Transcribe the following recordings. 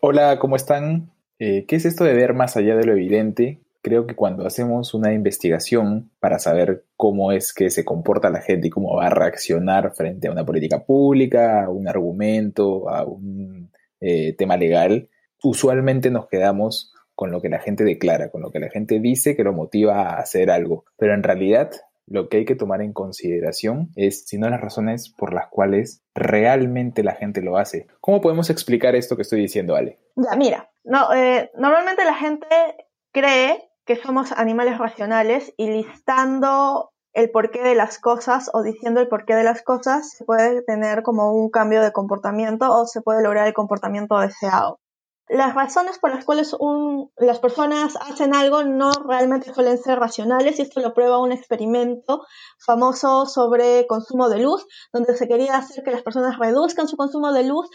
Hola, ¿cómo están? Eh, ¿Qué es esto de ver más allá de lo evidente? Creo que cuando hacemos una investigación para saber cómo es que se comporta la gente y cómo va a reaccionar frente a una política pública, a un argumento, a un eh, tema legal, usualmente nos quedamos con lo que la gente declara, con lo que la gente dice que lo motiva a hacer algo. Pero en realidad lo que hay que tomar en consideración es si no las razones por las cuales realmente la gente lo hace. ¿Cómo podemos explicar esto que estoy diciendo, Ale? Ya, mira, no, eh, normalmente la gente cree que somos animales racionales y listando el porqué de las cosas o diciendo el porqué de las cosas se puede tener como un cambio de comportamiento o se puede lograr el comportamiento deseado las razones por las cuales las personas hacen algo no realmente suelen ser racionales y esto lo prueba un experimento famoso sobre consumo de luz, donde se quería hacer que las personas reduzcan su consumo de luz,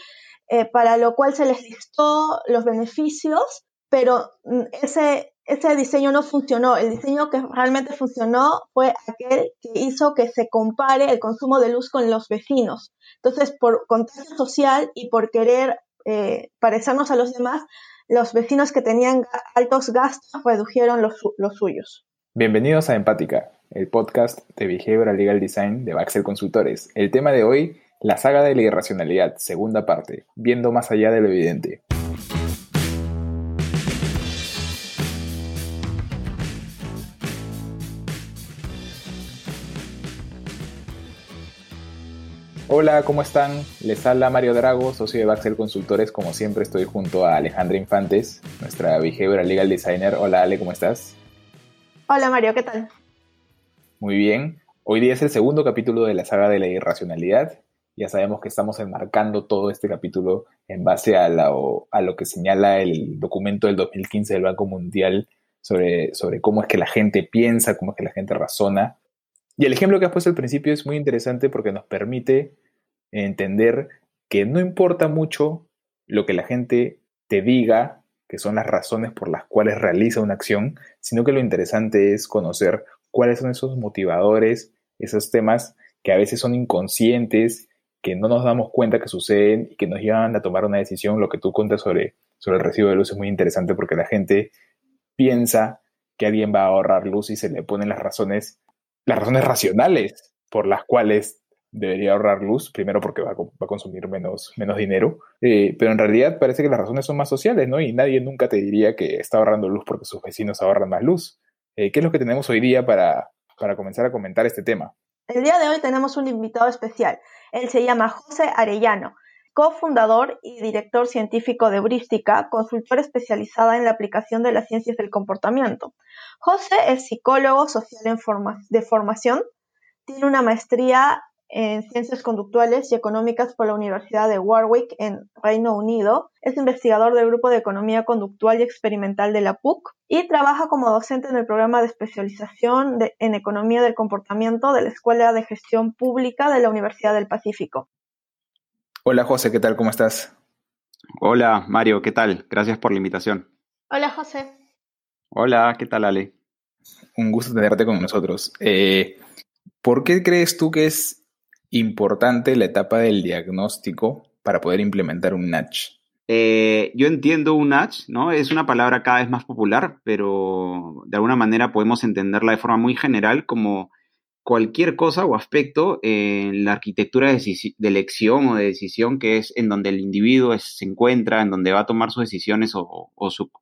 eh, para lo cual se les listó los beneficios, pero mm, ese, ese diseño no funcionó. El diseño que realmente funcionó fue aquel que hizo que se compare el consumo de luz con los vecinos. Entonces, por contagio social y por querer eh, parecernos a los demás, los vecinos que tenían altos gastos redujeron los, los suyos. Bienvenidos a Empática, el podcast de Behavioral Legal Design de Baxel Consultores. El tema de hoy, la saga de la irracionalidad, segunda parte, viendo más allá de lo evidente. Hola, ¿cómo están? Les habla Mario Drago, socio de Baxel Consultores. Como siempre, estoy junto a Alejandra Infantes, nuestra behavioral legal designer. Hola, Ale, ¿cómo estás? Hola, Mario, ¿qué tal? Muy bien. Hoy día es el segundo capítulo de la saga de la irracionalidad. Ya sabemos que estamos enmarcando todo este capítulo en base a, a lo que señala el documento del 2015 del Banco Mundial sobre, sobre cómo es que la gente piensa, cómo es que la gente razona. Y el ejemplo que has puesto al principio es muy interesante porque nos permite entender que no importa mucho lo que la gente te diga, que son las razones por las cuales realiza una acción, sino que lo interesante es conocer cuáles son esos motivadores, esos temas que a veces son inconscientes, que no nos damos cuenta que suceden y que nos llevan a tomar una decisión. Lo que tú cuentas sobre, sobre el recibo de luz es muy interesante porque la gente piensa que alguien va a ahorrar luz y se le ponen las razones, las razones racionales por las cuales debería ahorrar luz, primero porque va a, consumir menos, menos dinero, eh, pero en realidad parece que las razones son más sociales, ¿no? Y nadie nunca te diría que está ahorrando luz porque sus vecinos ahorran más luz. Eh, ¿Qué es lo que tenemos hoy día para, para comenzar a comentar este tema? El día de hoy tenemos un invitado especial. Él se llama José Arellano, cofundador y director científico de Brística, consultor especializada en la aplicación de las ciencias del comportamiento. José es psicólogo social de formación, tiene una maestría en Ciencias Conductuales y Económicas por la Universidad de Warwick en Reino Unido. Es investigador del Grupo de Economía Conductual y Experimental de la PUC y trabaja como docente en el programa de especialización en Economía del Comportamiento de la Escuela de Gestión Pública de la Universidad del Pacífico. Hola José, ¿qué tal? ¿Cómo estás? Hola Mario, ¿qué tal? Gracias por la invitación. Hola José. Hola, ¿qué tal Ale? Un gusto tenerte con nosotros. Eh, ¿Por qué crees tú que es importante la etapa del diagnóstico para poder implementar un nudge? Eh, yo entiendo un nudge, ¿no? Es una palabra cada vez más popular, pero de alguna manera podemos entenderla de forma muy general como cualquier cosa o aspecto en la arquitectura de, elección o de decisión que es en donde el individuo se encuentra, en donde va a tomar sus decisiones o,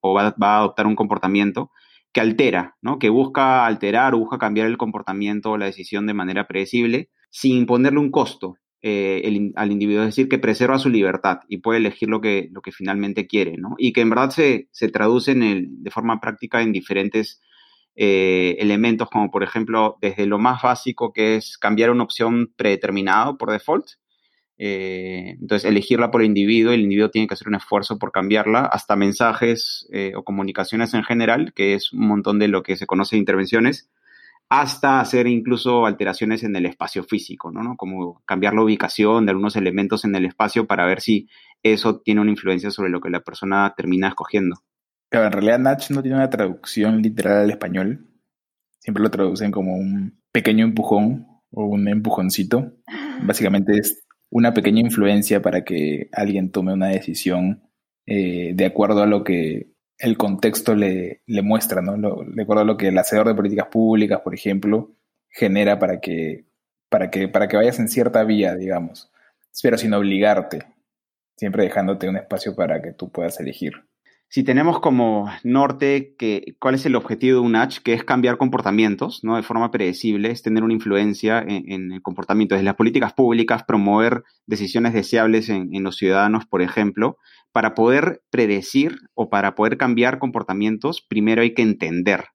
va, va, a adoptar un comportamiento que altera, ¿no? Que busca alterar o busca cambiar el comportamiento o la decisión de manera predecible sin ponerle un costo eh, al individuo, es decir, que preserva su libertad y puede elegir lo que, lo que finalmente quiere, ¿no? Y que en verdad se, se traduce en el, de forma práctica en diferentes eh, elementos, como por ejemplo, desde lo más básico que es cambiar una opción predeterminada por default, eh, entonces, elegirla por el individuo, el individuo tiene que hacer un esfuerzo por cambiarla, hasta mensajes o comunicaciones en general, que es un montón de lo que se conoce de intervenciones, hasta hacer incluso alteraciones en el espacio físico, ¿no? Como cambiar la ubicación de algunos elementos en el espacio para ver si eso tiene una influencia sobre lo que la persona termina escogiendo. Claro, en realidad Natch no tiene una traducción literal al español. Siempre lo traducen como un pequeño empujón o un empujoncito. Básicamente es una pequeña influencia para que alguien tome una decisión eh, de acuerdo a lo que el contexto le, le muestra, ¿no? de acuerdo a lo que el hacedor de políticas públicas, por ejemplo, genera para que, para que, para que vayas en cierta vía, digamos, pero sin obligarte, siempre dejándote un espacio para que tú puedas elegir si tenemos como norte que, cuál es el objetivo de un H, que es cambiar comportamientos, ¿no? De forma predecible, es tener una influencia en, el comportamiento desde las políticas públicas, promover decisiones deseables en, los ciudadanos, por ejemplo, para poder predecir o para poder cambiar comportamientos, primero hay que entender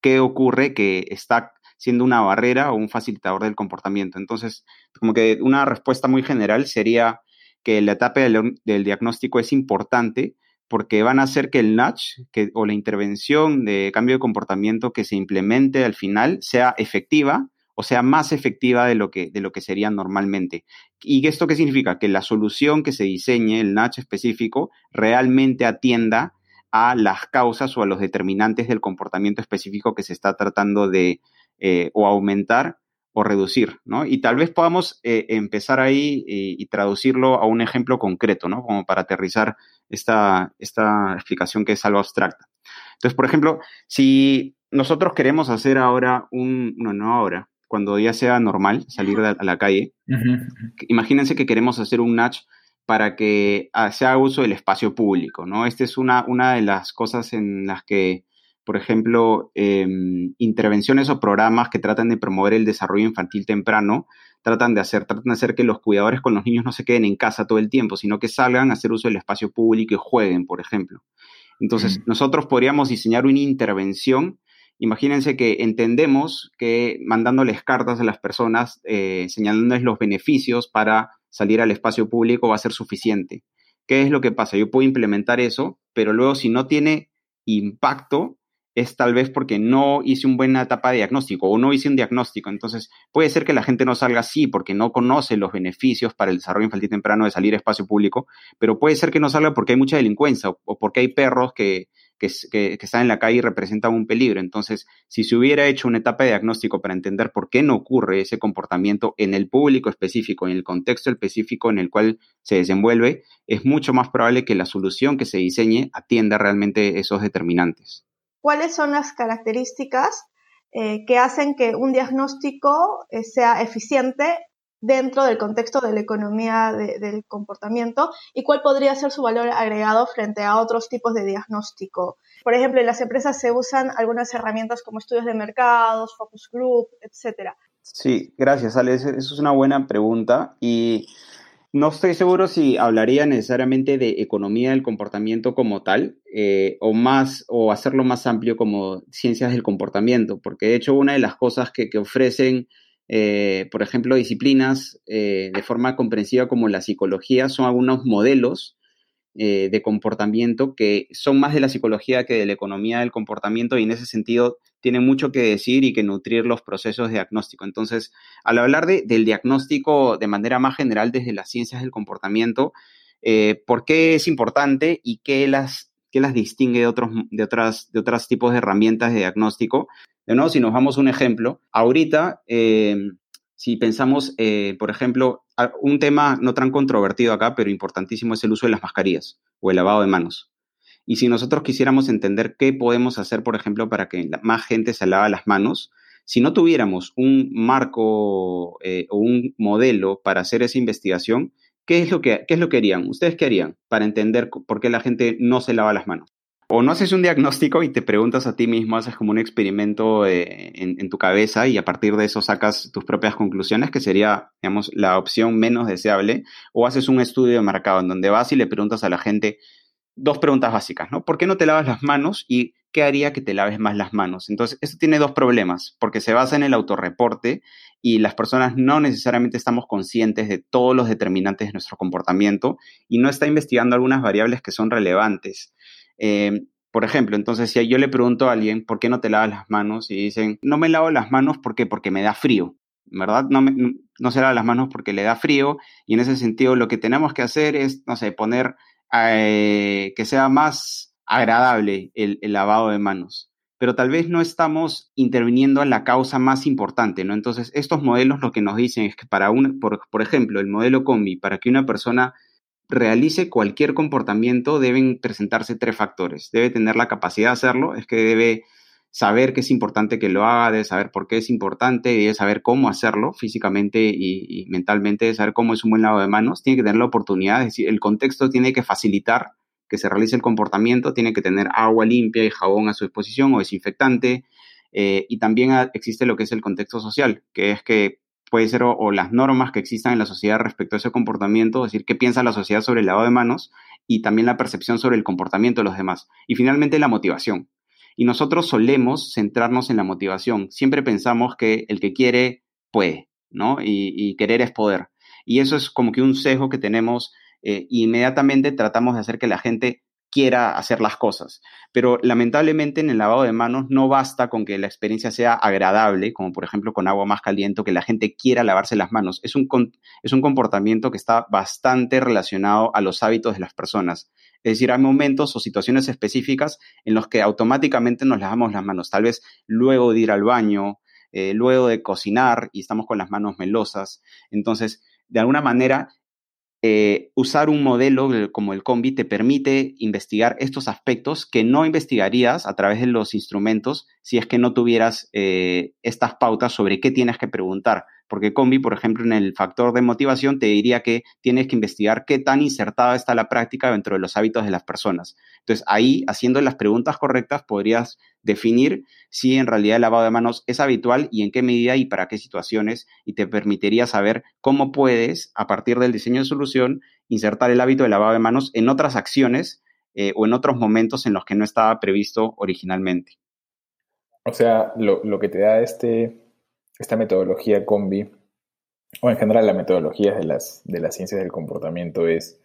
qué ocurre que está siendo una barrera o un facilitador del comportamiento. Entonces, como que una respuesta muy general sería que la etapa del diagnóstico es importante, porque van a hacer que el nudge o la intervención de cambio de comportamiento que se implemente al final sea efectiva o sea más efectiva de lo que, de lo que sería normalmente. ¿Y esto qué significa? Que la solución que se diseñe, el nudge específico, realmente atienda a las causas o a los determinantes del comportamiento específico que se está tratando de eh, o aumentar o reducir, ¿no? Y tal vez podamos eh, empezar ahí y, traducirlo a un ejemplo concreto, ¿no? Como para aterrizar esta, esta explicación que es algo abstracta. Entonces, por ejemplo, si nosotros queremos hacer ahora un, no, no ahora, cuando ya sea normal salir a la calle, imagínense que queremos hacer un nudge para que ah, se haga uso del espacio público, ¿no? Esta es una, una de las cosas en las que por ejemplo, em, intervenciones o programas que tratan de promover el desarrollo infantil temprano, tratan de hacer, tratan de hacer que los cuidadores con los niños no se queden en casa todo el tiempo, sino que salgan a hacer uso del espacio público y jueguen, por ejemplo. Entonces, nosotros podríamos diseñar una intervención. Imagínense que entendemos que mandándoles cartas a las personas, eh, señalándoles los beneficios para salir al espacio público va a ser suficiente. ¿Qué es lo que pasa? Yo puedo implementar eso, pero luego si no tiene impacto, es tal vez porque no hice una buena etapa de diagnóstico o no hice un diagnóstico. Entonces, puede ser que la gente no salga así porque no conoce los beneficios para el desarrollo infantil temprano de salir a espacio público, pero puede ser que no salga porque hay mucha delincuencia o, porque hay perros que, que, están en la calle y representan un peligro. Entonces, si se hubiera hecho una etapa de diagnóstico para entender por qué no ocurre ese comportamiento en el público específico, en el contexto específico en el cual se desenvuelve, es mucho más probable que la solución que se diseñe atienda realmente esos determinantes cuáles son las características eh, que hacen que un diagnóstico eh, sea eficiente dentro del contexto de la economía del comportamiento y cuál podría ser su valor agregado frente a otros tipos de diagnóstico. Por ejemplo, en las empresas se usan algunas herramientas como estudios de mercados, focus group, etc. Sí, gracias, Ale. Esa es una buena pregunta y no estoy seguro si hablaría necesariamente de economía del comportamiento como tal, eh, o más, o hacerlo más amplio como ciencias del comportamiento, porque de hecho una de las cosas que, ofrecen, eh, por ejemplo, disciplinas eh, de forma comprensiva como la psicología son algunos modelos de comportamiento que son más de la psicología que de la economía del comportamiento y en ese sentido tienen mucho que decir y que nutrir los procesos de diagnóstico. Entonces, al hablar del diagnóstico de manera más general desde las ciencias del comportamiento, eh, ¿por qué es importante y qué las, qué las distingue de otros, de, otras, de otros tipos de herramientas de diagnóstico? De nuevo, si nos vamos a un ejemplo, ahorita eh, si pensamos, eh, por ejemplo, un tema no tan controvertido acá, pero importantísimo es el uso de las mascarillas o el lavado de manos. Y si nosotros quisiéramos entender qué podemos hacer, por ejemplo, para que más gente se lave las manos, si no tuviéramos un marco eh, o un modelo para hacer esa investigación, ¿qué es, lo que, ¿qué es lo que harían? ¿Ustedes qué harían para entender por qué la gente no se lava las manos? o no haces un diagnóstico y te preguntas a ti mismo, haces como un experimento eh, en, tu cabeza y a partir de eso sacas tus propias conclusiones, que sería, digamos, la opción menos deseable, o haces un estudio de mercado en donde vas y le preguntas a la gente dos preguntas básicas, ¿no? ¿Por qué no te lavas las manos y qué haría que te laves más las manos? Entonces, esto tiene dos problemas, porque se basa en el autorreporte y las personas no necesariamente estamos conscientes de todos los determinantes de nuestro comportamiento y no está investigando algunas variables que son relevantes. Eh, por ejemplo, entonces si yo le pregunto a alguien, ¿por qué no te lavas las manos? Y dicen, no me lavo las manos porque, me da frío, ¿verdad? No, no se lava las manos porque le da frío y en ese sentido lo que tenemos que hacer es, no sé, poner eh, que sea más agradable el, lavado de manos. Pero tal vez no estamos interviniendo en la causa más importante, ¿no? Entonces, estos modelos lo que nos dicen es que para un, por, por ejemplo, el modelo combi, para que una persona realice cualquier comportamiento deben presentarse tres factores. Debe tener la capacidad de hacerlo, es que debe saber que es importante que lo haga, debe saber por qué es importante, debe saber cómo hacerlo físicamente y, mentalmente, debe saber cómo es un buen lavado de manos, tiene que tener la oportunidad, es decir, el contexto tiene que facilitar que se realice el comportamiento, tiene que tener agua limpia y jabón a su disposición o desinfectante, eh, y también existe lo que es el contexto social, que es que puede ser o, las normas que existan en la sociedad respecto a ese comportamiento, es decir, qué piensa la sociedad sobre el lavado de manos y también la percepción sobre el comportamiento de los demás. Y finalmente la motivación. Y nosotros solemos centrarnos en la motivación. Siempre pensamos que el que quiere puede, ¿no? Y, querer es poder. Y eso es como que un sesgo que tenemos eh, inmediatamente tratamos de hacer que la gente quiera hacer las cosas. Pero lamentablemente en el lavado de manos no basta con que la experiencia sea agradable, como por ejemplo con agua más caliente, que la gente quiera lavarse las manos. Es un, es un comportamiento que está bastante relacionado a los hábitos de las personas. Es decir, hay momentos o situaciones específicas en los que automáticamente nos lavamos las manos, tal vez luego de ir al baño, eh, luego de cocinar y estamos con las manos melosas. Entonces, de alguna manera, eh, usar un modelo como el combi te permite investigar estos aspectos que no investigarías a través de los instrumentos si es que no tuvieras eh, estas pautas sobre qué tienes que preguntar. Porque Combi, por ejemplo, en el factor de motivación te diría que tienes que investigar qué tan insertada está la práctica dentro de los hábitos de las personas. Entonces, ahí, haciendo las preguntas correctas, podrías definir si en realidad el lavado de manos es habitual y en qué medida y para qué situaciones, y te permitiría saber cómo puedes, a partir del diseño de solución, insertar el hábito de lavado de manos en otras acciones eh, o en otros momentos en los que no estaba previsto originalmente. O sea, lo, lo que te da este, esta metodología combi, o en general la metodología de las, de las ciencias del comportamiento es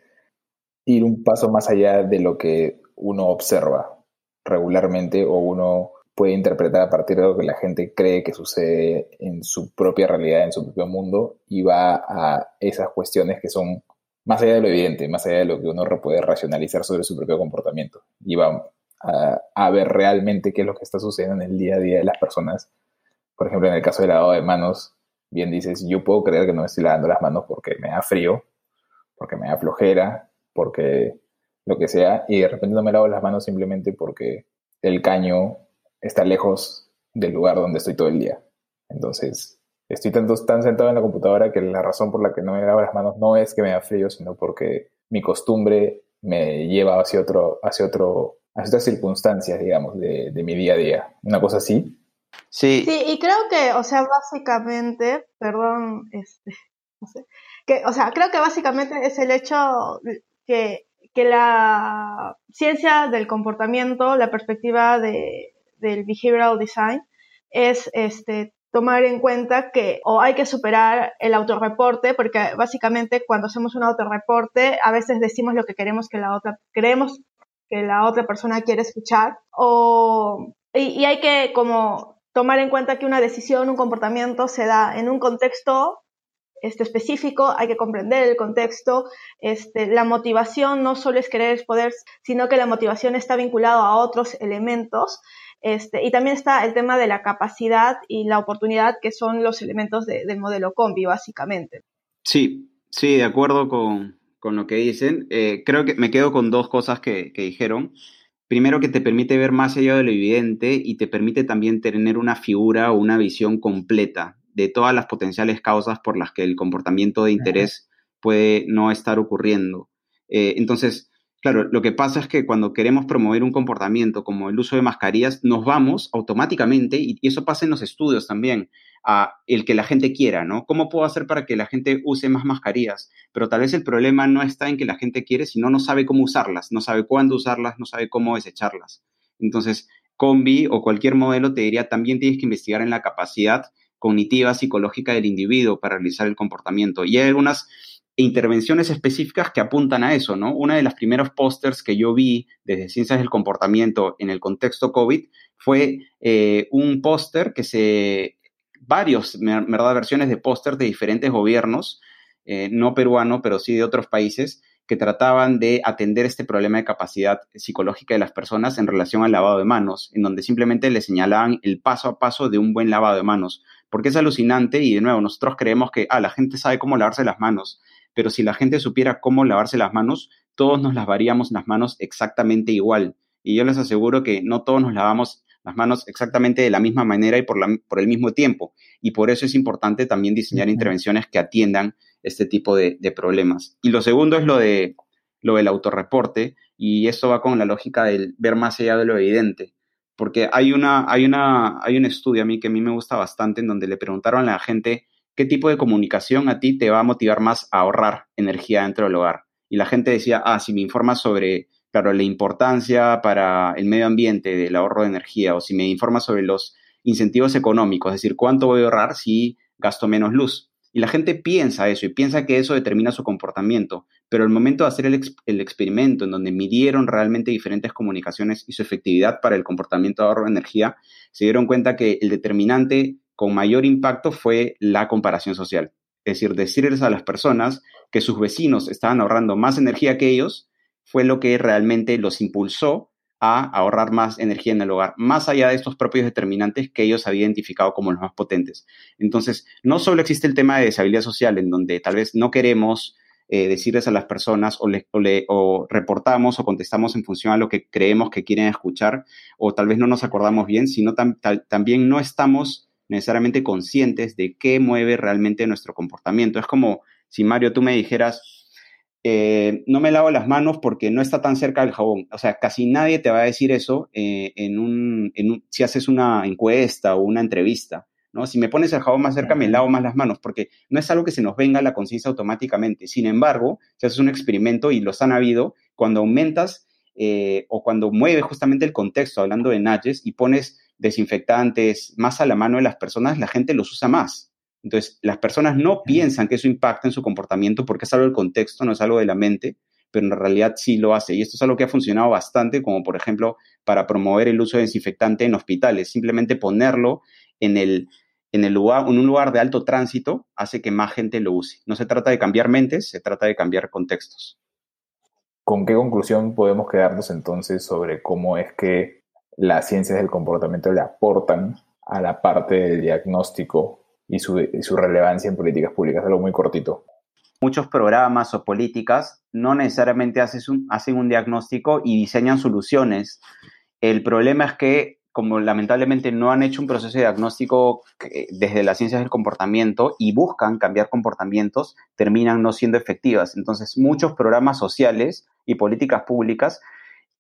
ir un paso más allá de lo que uno observa regularmente o uno puede interpretar a partir de lo que la gente cree que sucede en su propia realidad, en su propio mundo, y va a esas cuestiones que son más allá de lo evidente, más allá de lo que uno puede racionalizar sobre su propio comportamiento, y va a, a ver realmente qué es lo que está sucediendo en el día a día de las personas por ejemplo, en el caso del lavado de manos, bien dices, yo puedo creer que no me estoy lavando las manos porque me da frío, porque me da flojera, porque lo que sea, y de repente no me lavo las manos simplemente porque el caño está lejos del lugar donde estoy todo el día. Entonces, estoy tanto, tan sentado en la computadora que la razón por la que no me lavo las manos no es que me da frío, sino porque mi costumbre me lleva hacia otro, hacia otro, hacia otras circunstancias, digamos, de, de mi día a día. Una cosa así, Sí. Sí, y creo que, o sea, básicamente, perdón, este, no sé, que, o sea, creo que básicamente es el hecho que, que la ciencia del comportamiento, la perspectiva de, del behavioral design, es este, tomar en cuenta que o hay que superar el autorreporte, porque básicamente cuando hacemos un autorreporte a veces decimos lo que queremos que la otra, creemos que la otra persona quiere escuchar, o, y, y hay que como tomar en cuenta que una decisión, un comportamiento se da en un contexto este, específico, hay que comprender el contexto. Este, la motivación no solo es querer poder, sino que la motivación está vinculada a otros elementos. Este, y también está el tema de la capacidad y la oportunidad, que son los elementos del modelo combi, básicamente. Sí, sí, de acuerdo con, lo que dicen. Eh, creo que me quedo con dos cosas que dijeron primero que te permite ver más allá de lo evidente y te permite también tener una figura o una visión completa de todas las potenciales causas por las que el comportamiento de interés puede no estar ocurriendo. Eh, entonces, claro, lo que pasa es que cuando queremos promover un comportamiento como el uso de mascarillas, nos vamos automáticamente, y eso pasa en los estudios también, a el que la gente quiera, ¿no? ¿Cómo puedo hacer para que la gente use más mascarillas? Pero tal vez el problema no está en que la gente quiere, sino no sabe cómo usarlas, no sabe cuándo usarlas, no sabe cómo desecharlas. Entonces, Combi o cualquier modelo te diría también tienes que investigar en la capacidad cognitiva, psicológica del individuo para realizar el comportamiento. Y hay algunas intervenciones específicas que apuntan a eso, ¿no? Uno de los primeros pósters que yo vi desde Ciencias del Comportamiento en el contexto COVID fue eh, un póster que se varios, ¿verdad? Versiones de póster de diferentes gobiernos, eh, no peruano, pero sí de otros países, que trataban de atender este problema de capacidad psicológica de las personas en relación al lavado de manos, en donde simplemente le señalaban el paso a paso de un buen lavado de manos, porque es alucinante y de nuevo nosotros creemos que ah, la gente sabe cómo lavarse las manos, pero si la gente supiera cómo lavarse las manos, todos nos lavaríamos las manos exactamente igual. Y yo les aseguro que no todos nos lavamos las manos exactamente de la misma manera y por, por el mismo tiempo. Y por eso es importante también diseñar intervenciones que atiendan este tipo de, problemas. Y lo segundo es lo, de, lo del autorreporte, y esto va con la lógica del ver más allá de lo evidente. Porque hay, una, hay, una, hay un estudio a mí que a mí me gusta bastante en donde le preguntaron a la gente qué tipo de comunicación a ti te va a motivar más a ahorrar energía dentro del hogar. Y la gente decía, ah, si me informas sobre claro, la importancia para el medio ambiente del ahorro de energía o si me informa sobre los incentivos económicos, es decir, cuánto voy a ahorrar si gasto menos luz. Y la gente piensa eso y piensa que eso determina su comportamiento, pero el momento de hacer el, el, experimento en donde midieron realmente diferentes comunicaciones y su efectividad para el comportamiento de ahorro de energía, se dieron cuenta que el determinante con mayor impacto fue la comparación social. Es decir, decirles a las personas que sus vecinos estaban ahorrando más energía que ellos fue lo que realmente los impulsó a ahorrar más energía en el hogar, más allá de estos propios determinantes que ellos habían identificado como los más potentes. Entonces, no solo existe el tema de deshabilidad social, en donde tal vez no queremos eh, decirles a las personas o, reportamos o contestamos en función a lo que creemos que quieren escuchar, o tal vez no nos acordamos bien, sino también no estamos necesariamente conscientes de qué mueve realmente nuestro comportamiento. Es como si Mario, tú me dijeras, eh, no me lavo las manos porque no está tan cerca del jabón. O sea, casi nadie te va a decir eso eh, en, un, si haces una encuesta o una entrevista. ¿no? Si me pones el jabón más cerca, me lavo más las manos, porque no es algo que se nos venga a la conciencia automáticamente. Sin embargo, si haces un experimento y los han habido, cuando aumentas eh, o cuando mueves justamente el contexto, hablando de nudges, y pones desinfectantes más a la mano de las personas, la gente los usa más. Entonces, las personas no piensan que eso impacta en su comportamiento porque es algo del contexto, no es algo de la mente, pero en realidad sí lo hace. Y esto es algo que ha funcionado bastante, como por ejemplo para promover el uso de desinfectante en hospitales. Simplemente ponerlo en, el, en, el lugar, en un lugar de alto tránsito hace que más gente lo use. No se trata de cambiar mentes, se trata de cambiar contextos. ¿Con qué conclusión podemos quedarnos entonces sobre cómo es que las ciencias del comportamiento le aportan a la parte del diagnóstico y su, relevancia en políticas públicas, algo muy cortito. Muchos programas o políticas no necesariamente hacen un diagnóstico y diseñan soluciones. El problema es que, como lamentablemente no han hecho un proceso de diagnóstico desde las ciencias del comportamiento y buscan cambiar comportamientos, terminan no siendo efectivas. Entonces, muchos programas sociales y políticas públicas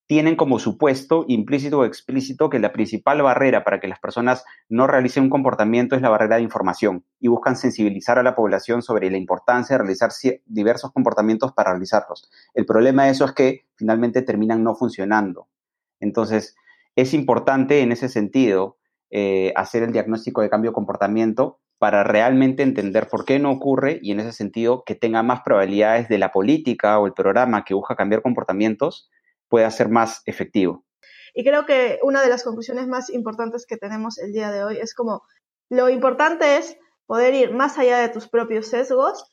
tienen como supuesto, implícito o explícito, que la principal barrera para que las personas no realicen un comportamiento es la barrera de información y buscan sensibilizar a la población sobre la importancia de realizar diversos comportamientos para realizarlos. El problema de eso es que finalmente terminan no funcionando. Entonces, es importante en ese sentido eh, hacer el diagnóstico de cambio de comportamiento para realmente entender por qué no ocurre y en ese sentido que tenga más probabilidades de la política o el programa que busca cambiar comportamientos pueda ser más efectivo. Y creo que una de las conclusiones más importantes que tenemos el día de hoy es como lo importante es poder ir más allá de tus propios sesgos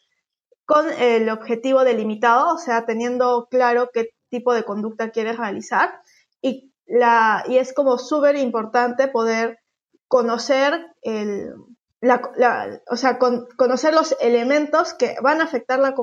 con el objetivo delimitado, o sea, teniendo claro qué tipo de conducta quieres realizar. Y, la, y es como súper importante poder conocer el, la, o sea, conocer los elementos que van a afectar la,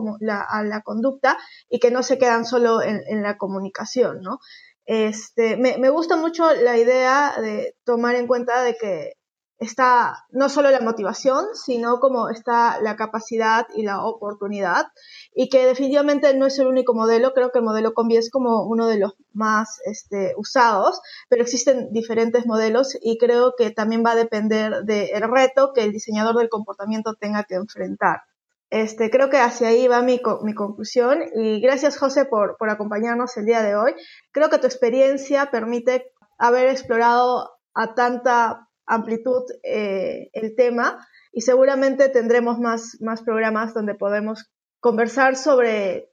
a la conducta y que no se quedan solo en, la comunicación, ¿no? Este, me, me, gusta mucho la idea de tomar en cuenta de que está no solo la motivación, sino como está la capacidad y la oportunidad, y que definitivamente no es el único modelo, creo que el modelo Combi es como uno de los más este, usados, pero existen diferentes modelos y creo que también va a depender del reto que el diseñador del comportamiento tenga que enfrentar. Este, creo que hacia ahí va mi, mi conclusión y gracias José por, por acompañarnos el día de hoy. Creo que tu experiencia permite haber explorado a tanta amplitud eh, el tema y seguramente tendremos más, más programas donde podemos conversar sobre,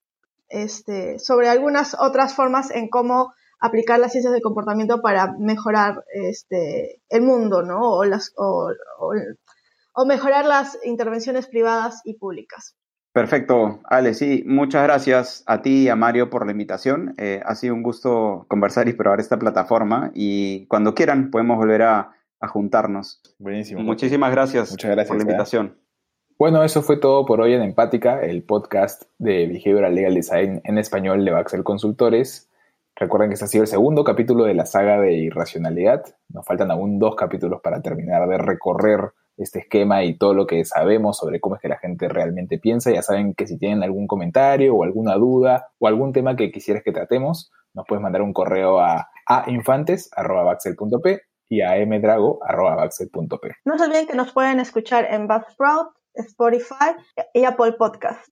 este, sobre algunas otras formas en cómo aplicar las ciencias del comportamiento para mejorar este, el mundo, ¿no? O, las, o, o, mejorar las intervenciones privadas y públicas. Perfecto, Ale, sí, muchas gracias a ti y a Mario por la invitación. Eh, ha sido un gusto conversar y probar esta plataforma y cuando quieran podemos volver a, a juntarnos. Buenísimo. Muchísimas gracias, Muchas gracias por la ¿eh? invitación. Bueno, eso fue todo por hoy en Empática, el podcast de Behavioral Legal Design en español de Baxel Consultores. Recuerden que este ha sido el segundo capítulo de la saga de irracionalidad. Nos faltan aún dos capítulos para terminar de recorrer este esquema y todo lo que sabemos sobre cómo es que la gente realmente piensa. Ya saben que si tienen algún comentario o alguna duda o algún tema que quisieras que tratemos, nos puedes mandar un correo a ainfantes.baxel.p y a mdrago.baxel.p. No se olviden que nos pueden escuchar en Buzzsprout, Spotify y Apple Podcast.